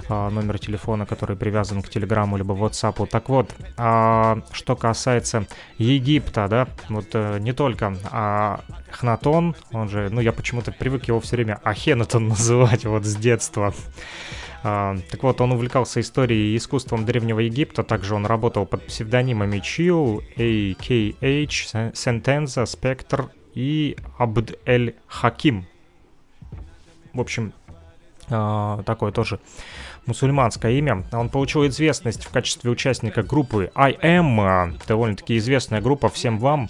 э, номер телефона, который привязан к Телеграму либо WhatsApp. Так вот, а, что касается Египта, да, вот не только а Хнатон, он же, ну я почему-то привык его все время Ахенатон называть вот с детства. А, так вот, он увлекался историей и искусством Древнего Египта, также он работал под псевдонимами Чил, AKH, Сентенза, Спектр и Абд-эль-Хаким. В общем, а, такое тоже мусульманское имя. Он получил известность в качестве участника группы I довольно-таки известная группа всем вам,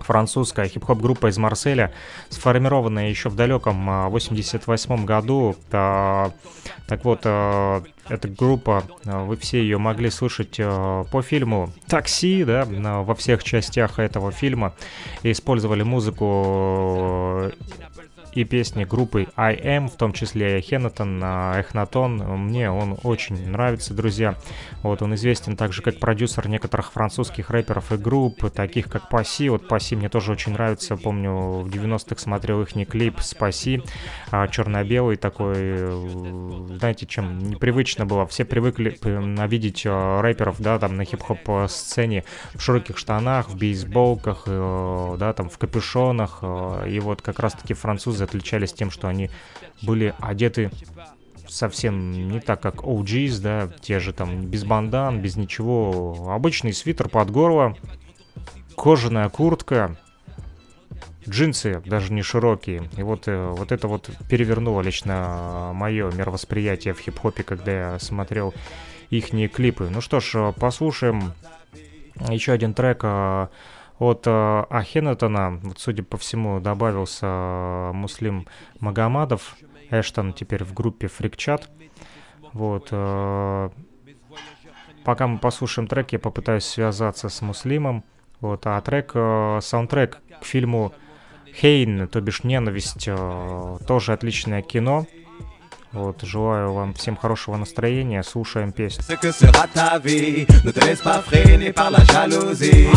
французская хип-хоп группа из Марселя, сформированная еще в далеком 88 году. Так вот, эта группа, вы все ее могли слышать по фильму «Такси», да, во всех частях этого фильма. Использовали музыку и песни группы I Am, в том числе Хеннетон, Эхнатон. Мне он очень нравится, друзья. Вот он известен также как продюсер некоторых французских рэперов и групп, таких как Паси. Вот Паси мне тоже очень нравится. Помню, в 90-х смотрел их клип «Спаси», а, черно-белый такой, знаете, чем непривычно было. Все привыкли видеть а, рэперов, да, там на хип-хоп а, сцене в широких штанах, в бейсболках, да, там в капюшонах. И вот как раз-таки французы Beatles отличались тем, что они были одеты совсем не так, как OGs, да, те же там без бандан, без ничего. Обычный свитер под горло, кожаная куртка, джинсы даже не широкие. И вот, э, вот это вот перевернуло лично мое мировосприятие в хип-хопе, когда я смотрел их клипы. Ну что ж, послушаем еще один трек э, от э, Ахенатона, вот, судя по всему, добавился э, Муслим Магомадов, Эштон теперь в группе Фрикчат. Вот. Э, пока мы послушаем трек, я попытаюсь связаться с Муслимом. Вот, а трек, э, саундтрек к фильму Хейн, то бишь Ненависть, э, тоже отличное кино. Вот, желаю вам всем хорошего настроения, слушаем песню. Ce que sera ta vie, ne te laisse pas freiner par la jalousie.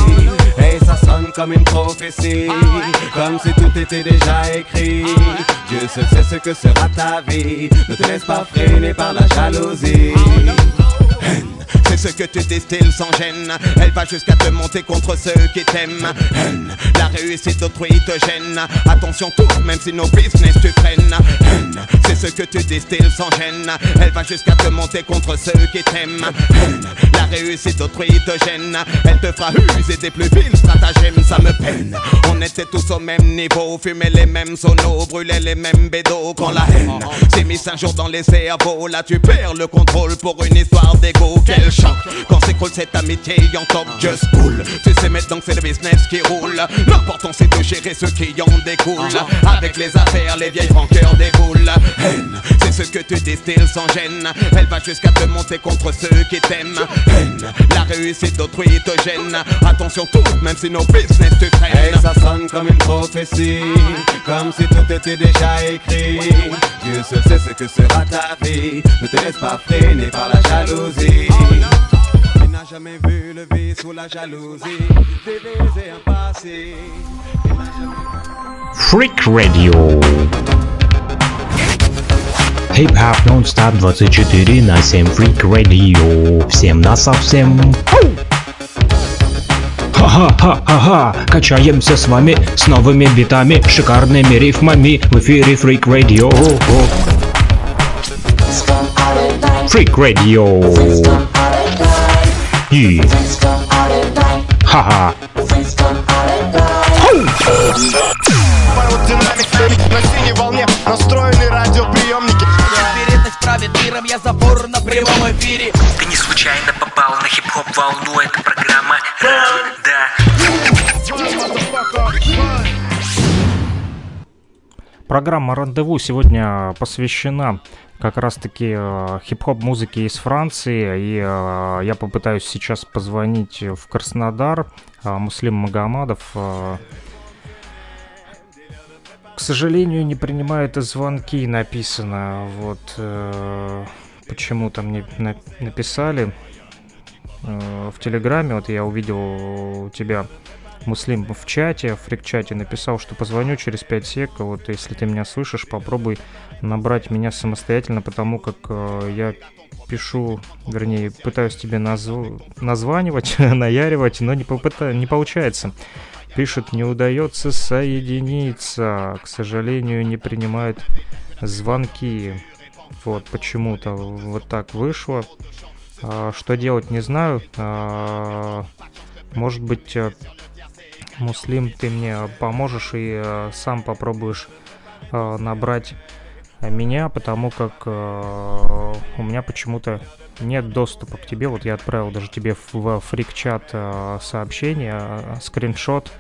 Et ça sonne comme une prophétie, comme si tout était déjà écrit. Dieu seul sait ce que sera ta vie, ne te laisse pas freiner par la jalousie. C'est ce que tu distilles sans gêne. Elle va jusqu'à te monter contre ceux qui t'aiment. La réussite d'autrui te gêne. Attention tout, même si nos business tu freines. C'est ce que tu distilles sans gêne. Elle va jusqu'à te monter contre ceux qui t'aiment. La réussite d'autrui te gêne. Elle te fera user des plus vils stratagèmes. Ça me peine. On était tous au même niveau. Fumer les mêmes sonos, brûler les mêmes bédos. Quand la haine s'est mise un jour dans les cerveaux, là tu perds le contrôle pour une histoire d'ego. Quelle Quand s'écroule cette amitié en top, just cool. Tu sais maintenant que c'est le business qui roule. L'important c'est de gérer ce qui en découle. Avec les affaires, les vieilles rancœurs déboulent. Haine, c'est ce que tu distilles sans gêne. Elle va jusqu'à te monter contre ceux qui t'aiment. Haine, la réussite d'autrui te gêne. Attention tout, même si nos business te freinent. Hey, ça sonne comme une prophétie, comme si tout était déjà écrit. Dieu seul sait ce que sera ta vie. Ne te laisse pas freiner par la jalousie. N'as jamais vu le vice ou la jalousie. Diviser un passé. Freak Radio. Хип-хап нон-стоп 24 на 7 Freak Radio. Всем на совсем. Ха-ха-ха-ха-ха, качаемся с вами с новыми битами, шикарными рифмами в эфире Freak Radio. Freak Radio. Ха-ха. На синей волне настроены радиоприемники Вероятность правит миром, я забор на прямом эфире Ты не случайно попал на хип-хоп волну Это программа Ран, Программа «Рандеву» сегодня посвящена как раз-таки э, хип-хоп музыке из Франции. И э, я попытаюсь сейчас позвонить в Краснодар. Э, Муслим Магомадов, э, к сожалению, не принимает звонки, написано. Вот э, почему-то мне на- написали э, в Телеграме. Вот я увидел у тебя Муслим в чате, в фрик-чате написал, что позвоню через 5 сек. Вот если ты меня слышишь, попробуй набрать меня самостоятельно, потому как э, я пишу, вернее, пытаюсь тебе назв- названивать, наяривать, но не, попыта- не получается. Пишет, не удается соединиться, к сожалению, не принимает звонки. Вот почему-то вот так вышло. А, Что делать, не знаю. А, Может быть, э, Муслим, ты мне поможешь и э, сам попробуешь э, набрать меня, потому как э, у меня почему-то нет доступа к тебе. Вот я отправил даже тебе в, фрик-чат э, сообщение, э, скриншот,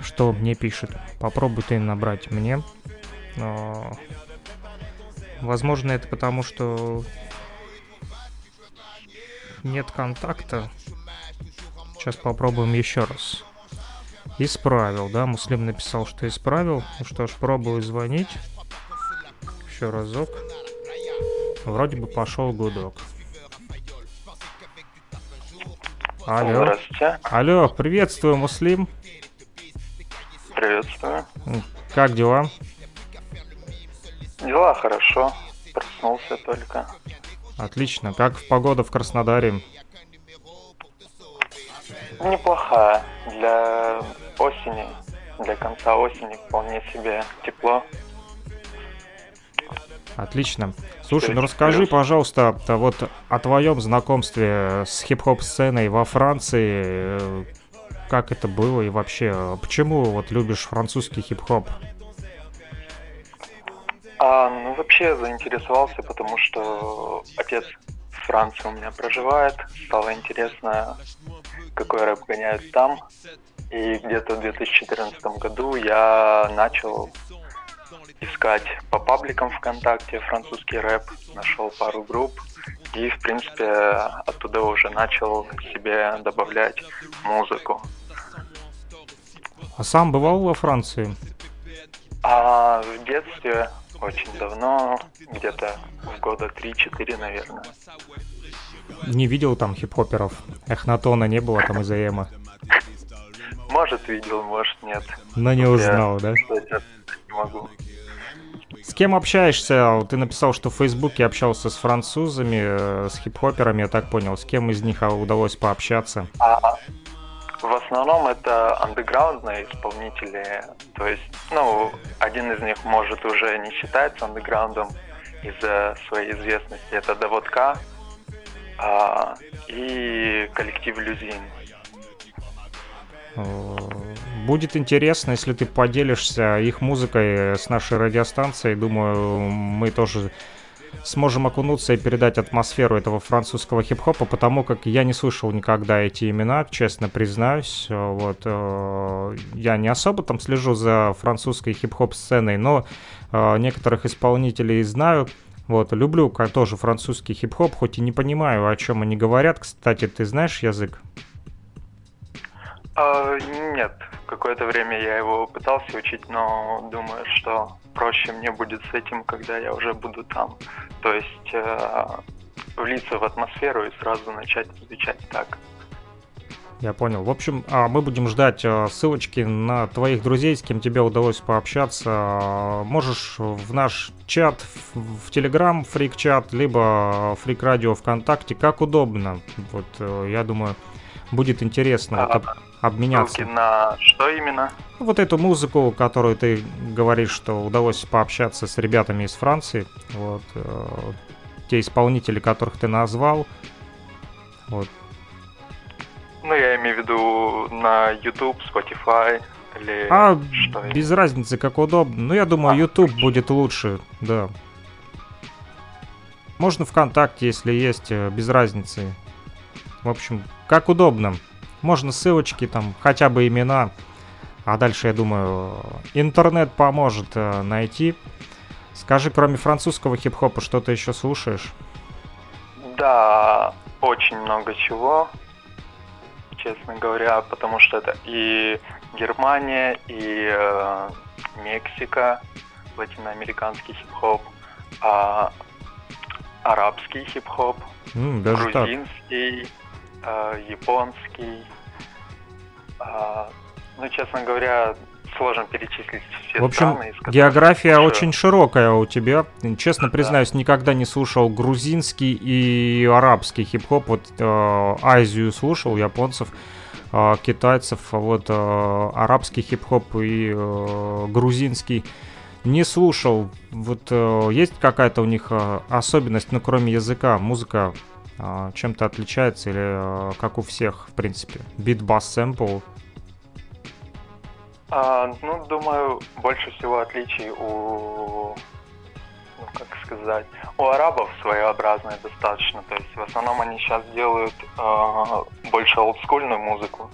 что мне пишет. Попробуй ты набрать мне. Э, Возможно, это потому, что нет контакта. Сейчас попробуем еще раз. Исправил, да? Муслим написал, что исправил. Ну что ж, пробую звонить. Еще разок. Вроде бы пошел гудок. Алло. Здравствуйте. Алло, приветствую, Муслим. Приветствую. Как дела? Дела хорошо. Проснулся только. Отлично. Как в погода в Краснодаре? Неплохая. Для осени, для конца осени вполне себе тепло. Отлично. Слушай, ну расскажи, пожалуйста, а вот о твоем знакомстве с хип-хоп сценой во Франции. э, Как это было и вообще, э, почему вот любишь французский хип-хоп? А, ну, вообще заинтересовался, потому что отец в Франции у меня проживает. Стало интересно, какой рэп гоняют там. И где-то в 2014 году я начал искать по пабликам ВКонтакте французский рэп, нашел пару групп и, в принципе, оттуда уже начал себе добавлять музыку. А сам бывал во Франции? А в детстве, очень давно, где-то в года 3-4, наверное. Не видел там хип-хоперов? Эхнатона не было там из Эма. Может, видел, может, нет. Но не Я узнал, да? сказать не могу. С кем общаешься? Ты написал, что в Фейсбуке общался с французами, э, с хип-хоперами, я так понял. С кем из них а, удалось пообщаться? А в основном это андеграундные исполнители. То есть, ну, один из них может уже не считается андеграундом из-за своей известности. Это Доводка а, и коллектив Люзин. Э, Будет интересно, если ты поделишься их музыкой с нашей радиостанцией. Думаю, мы тоже сможем окунуться и передать атмосферу этого французского хип-хопа, потому как я не слышал никогда эти имена, честно признаюсь. Э, вот, э, я не особо там слежу за французской хип-хоп сценой, но некоторых исполнителей знаю. Вот, люблю тоже французский хип-хоп, хоть и не понимаю, о чем они говорят. Кстати, ты знаешь язык? А, нет, какое-то время я его пытался учить, но думаю, что проще мне будет с этим, когда я уже буду там. То есть э, влиться в атмосферу и сразу начать изучать так. Я понял. В общем, а, мы будем ждать э, ссылочки на твоих друзей, с кем тебе удалось пообщаться. Можешь в наш чат, в Телеграм, фрик-чат, либо фрик-радио ВКонтакте, как удобно. Вот, э, я думаю, будет интересно а, обменяться. Ссылки на что именно? Вот эту музыку, которую ты говоришь, что удалось пообщаться с ребятами из Франции. Вот, э, те исполнители, которых ты назвал. Вот, ну, я имею в виду на YouTube, Spotify или а что без разницы, как удобно. Ну, я думаю, YouTube будет лучше, да. Можно ВКонтакте, если есть, э, без разницы. В общем, как удобно. Можно ссылочки, там, хотя бы имена. А дальше, я думаю, интернет поможет э, найти. Скажи, кроме французского хип-хопа, что ты еще слушаешь? Да, очень много чего честно говоря, потому что это и Германия, и э, Мексика, латиноамериканский хип-хоп, а, арабский хип-хоп, mm, даже грузинский, э, японский. Э, ну, честно говоря, сложно перечислить все В общем, страны. География слушаю. очень широкая у тебя. Честно да. признаюсь, никогда не слушал грузинский и арабский хип-хоп. Вот э, Азию слушал, японцев, э, китайцев, а вот э, арабский хип-хоп и э, грузинский не слушал. Вот э, есть какая-то у них э, особенность, ну кроме языка, музыка чем-то отличается или э, как у всех, в принципе, бит, бас, сэмпл а, ну, думаю, больше всего отличий у, ну, как сказать, у арабов своеобразное достаточно. То есть в основном они сейчас делают э, больше олдскульную музыку.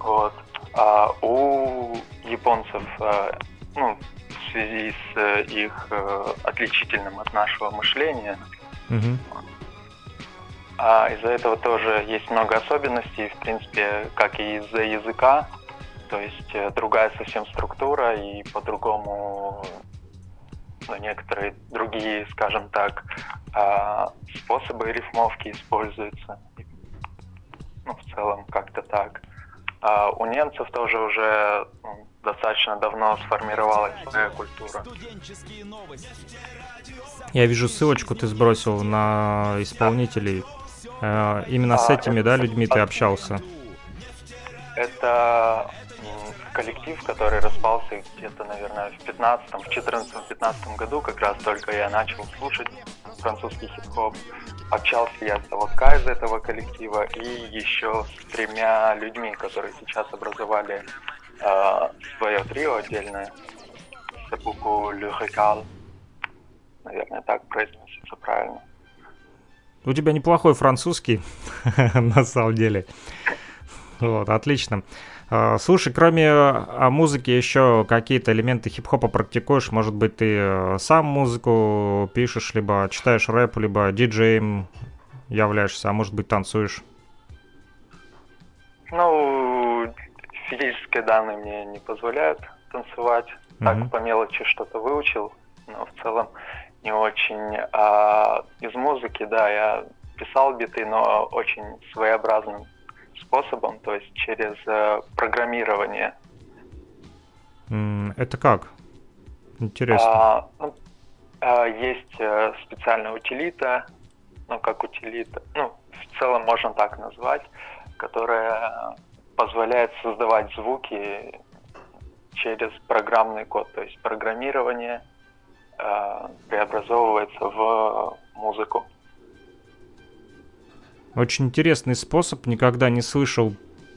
Вот. А у японцев, э, ну, в связи с э, их э, отличительным от нашего мышления, mm-hmm. А из-за этого тоже есть много особенностей, в принципе, как и из-за языка, то есть э, другая совсем структура и по-другому ну, некоторые другие, скажем так, а, способы рифмовки используются. Ну, в целом, как-то так. А у немцев тоже уже достаточно давно сформировалась своя культура. Я вижу ссылочку, ты сбросил на исполнителей. Э, именно а, с этими, да, людьми ты общался? Это коллектив, который распался где-то, наверное, в 15 в 14-15 году, как раз только я начал слушать французский хип-хоп. Общался я с Авока из этого коллектива и еще с тремя людьми, которые сейчас образовали э, свое трио отдельное, Сапуку Люхекал. Наверное, так произносится правильно. У тебя неплохой французский, на самом деле. Вот, отлично. А, слушай, кроме а, музыки еще какие-то элементы хип-хопа практикуешь? Может быть, ты э, сам музыку пишешь, либо читаешь рэп, либо диджеем являешься, а может быть, танцуешь? Ну, физические данные мне не позволяют танцевать. Так, mm-hmm. по мелочи что-то выучил, но в целом не очень. А из музыки, да, я писал биты, но очень своеобразным способом, то есть через э, программирование. Это как? Интересно. А, ну, а, есть э, специальная утилита, ну как утилита, ну в целом можно так назвать, которая позволяет создавать звуки через программный код, то есть программирование преобразовывается в музыку. Очень интересный способ, никогда не слышал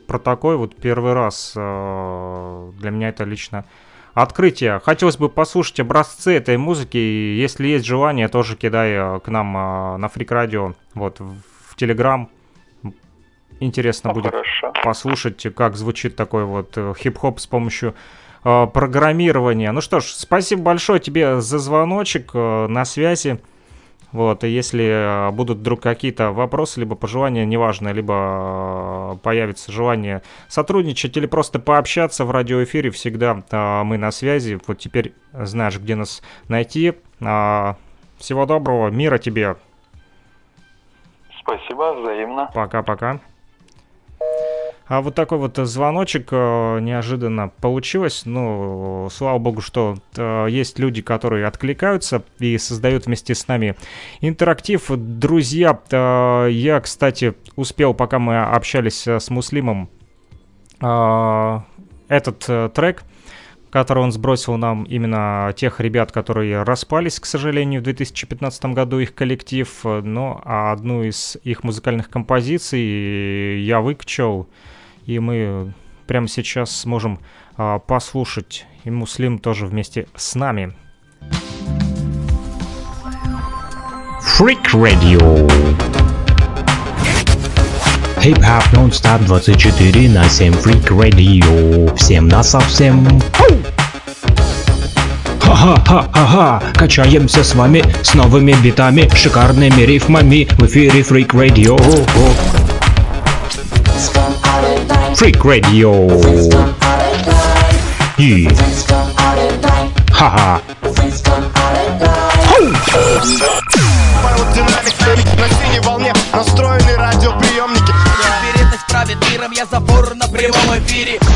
про такой, вот первый раз. Э, для меня это лично открытие. Хотелось бы послушать образцы этой музыки. Если есть желание, тоже кидай э, к нам э, на Фрик Радио, вот в Телеграм. Интересно Ну, будет хорошо. послушать, как звучит такой вот э, хип-хоп с помощью э, программирования. Ну что ж, спасибо большое тебе за звоночек э, на связи. Вот, и если э, будут вдруг какие-то вопросы, либо пожелания, неважно, либо э, появится желание сотрудничать или просто пообщаться в радиоэфире, всегда мы на связи. Вот теперь знаешь, где нас найти. Всего доброго, мира тебе. Спасибо, взаимно. Пока-пока. А вот такой вот звоночек э, неожиданно получилось. Ну, слава богу, что э, есть люди, которые откликаются и создают вместе с нами интерактив. Друзья, э, я, кстати, успел, пока мы общались э, с Муслимом, э, этот э, трек, который он сбросил нам именно тех ребят, которые распались, к сожалению, в 2015 году их коллектив, э, но одну из их музыкальных композиций я выкачал, и мы прямо сейчас сможем а, послушать, и Муслим тоже вместе с нами. Freak Radio. Хип-хоп нон-стоп 24 на 7 Freak Radio. Всем на совсем. Ха-ха-ха-ха-ха, качаемся с вами с новыми битами, шикарными рифмами в эфире Freak Radio. Freak Radio. Ха-ха.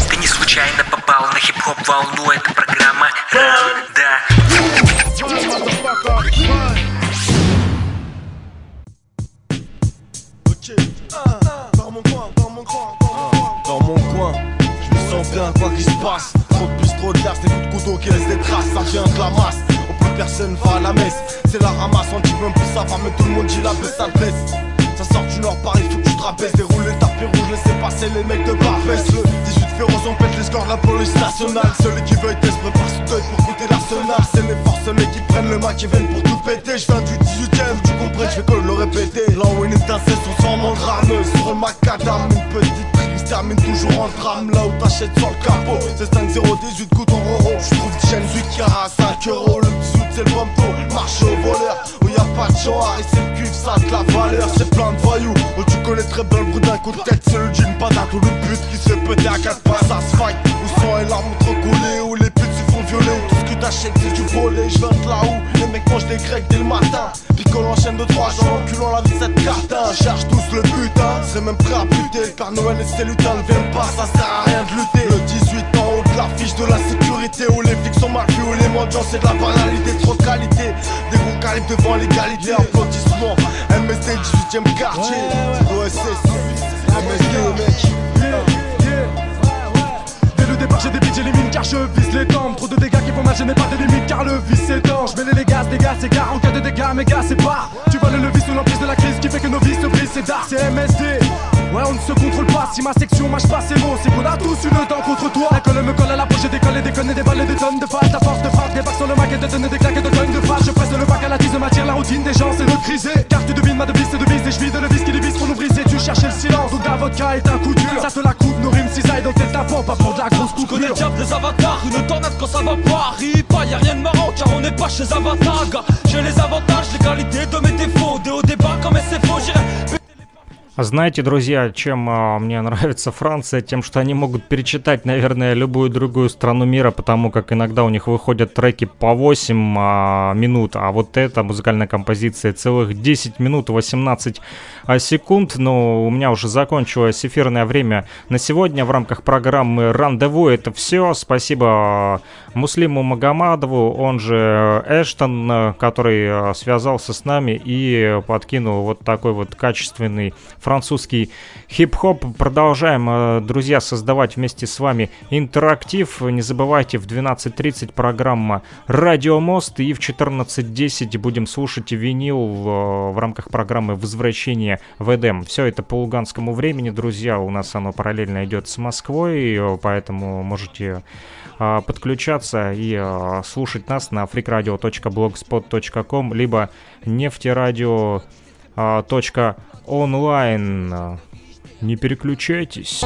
Ты не случайно попал на хип-хоп волну Это программа C'est les forces, mais qui prennent le Mac, qui viennent pour tout péter. Je viens du 18ème, tu comprends, je vais que le répéter. Là où une étincelle, son sang rameuse sur le macadam. Une petite prise termine toujours en drame. Là où t'achètes sur le capot, c'est 5-0, 18 coups en roro. Je trouve chaîne Zucara à 5 euros. Le 18, c'est le bampo, marche au voleur. Où y a pas de choix, et c'est le cuivre, ça de la valeur. C'est plein de voyous, où tu connais très bien le bruit d'un coup de tête. C'est le jean patate ou le but qui se peut à 4 pas, ça se fight. Où sang et larmes Que c'est du volet. Je viens de là où les mecs mangent des grecs dès le matin. Picole en chaîne de 3 jours, enculant la vie de cette carte. Cherche tous le butin, c'est même prêt à buter. Père Noël et ses lutins ne viennent pas, ça sert à rien de lutter. Le 18 en haut de l'affiche de la sécurité, où les flics sont mal vus, où les mendiants c'est de la banalité, trop de qualité. Des gros calibres devant l'égalité, applaudissements. MSD 18ème quartier, OSS, MSD mec. J'ai des beats, j'élimine car je vise les tempes Trop de dégâts qui font mal, je n'ai pas de limite car le vice est dense Je les gaz, gars, c'est gars, en cas de dégâts, mes gars, c'est pas. Tu vois le vice sous l'emprise de la crise qui fait que nos vies se brisent, c'est dark, c'est MSD Ouais on ne se contrôle pas, si ma section mâche pas c'est mots C'est qu'on a tous une dent contre toi. La colle me colle à la peau, je décolle et des balles et des tonnes de face À force de frappe, des sur le mac et de donner des claques et de tonnes de face Je presse le bac à la tise matière, la routine des gens c'est de criser. Car tu devines ma devise, c'est devise et je vis de le vice qui divise pour nous briser. Tu cherchais le silence, donc la vodka est un coup Je connais le diable des avatars, une tornade quand ça va pas Ris pas, y'a rien de marrant car on n'est pas chez Avatar gars. J'ai les avantages, les qualités de mes défauts Знаете, друзья, чем а, мне нравится Франция? Тем, что они могут перечитать, наверное, любую другую страну мира, потому как иногда у них выходят треки по 8 а, минут, а вот эта музыкальная композиция целых 10 минут 18 а, секунд. Но у меня уже закончилось эфирное время на сегодня в рамках программы «Рандеву». Это все. Спасибо Муслиму Магомадову, он же Эштон, который а, связался с нами и подкинул вот такой вот качественный французский хип-хоп. Продолжаем, э, друзья, создавать вместе с вами интерактив. Не забывайте, в 12.30 программа «Радио Мост» и в 14.10 будем слушать винил в, рамках программы «Возвращение в Эдем». Все это по луганскому времени, друзья. У нас оно параллельно идет с Москвой, поэтому можете подключаться и а, слушать нас на freakradio.blogspot.com либо нефтерадио.онлайн. Не переключайтесь.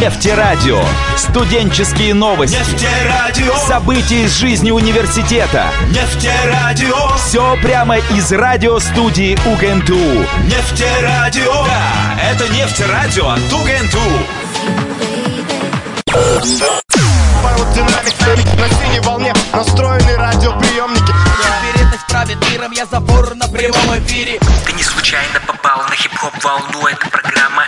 Нефтерадио. Студенческие новости. Нефтерадио. События из жизни университета. Нефтерадио. Все прямо из радиостудии УГНТУ. Нефтерадио. Да, это нефтерадио от УГНТУ. Павел Динамик На синей волне. Настроены радиоприемники. Очередность правит миром, я забор на прямом эфире. Ты не случайно попал на хип-хоп волну, это программа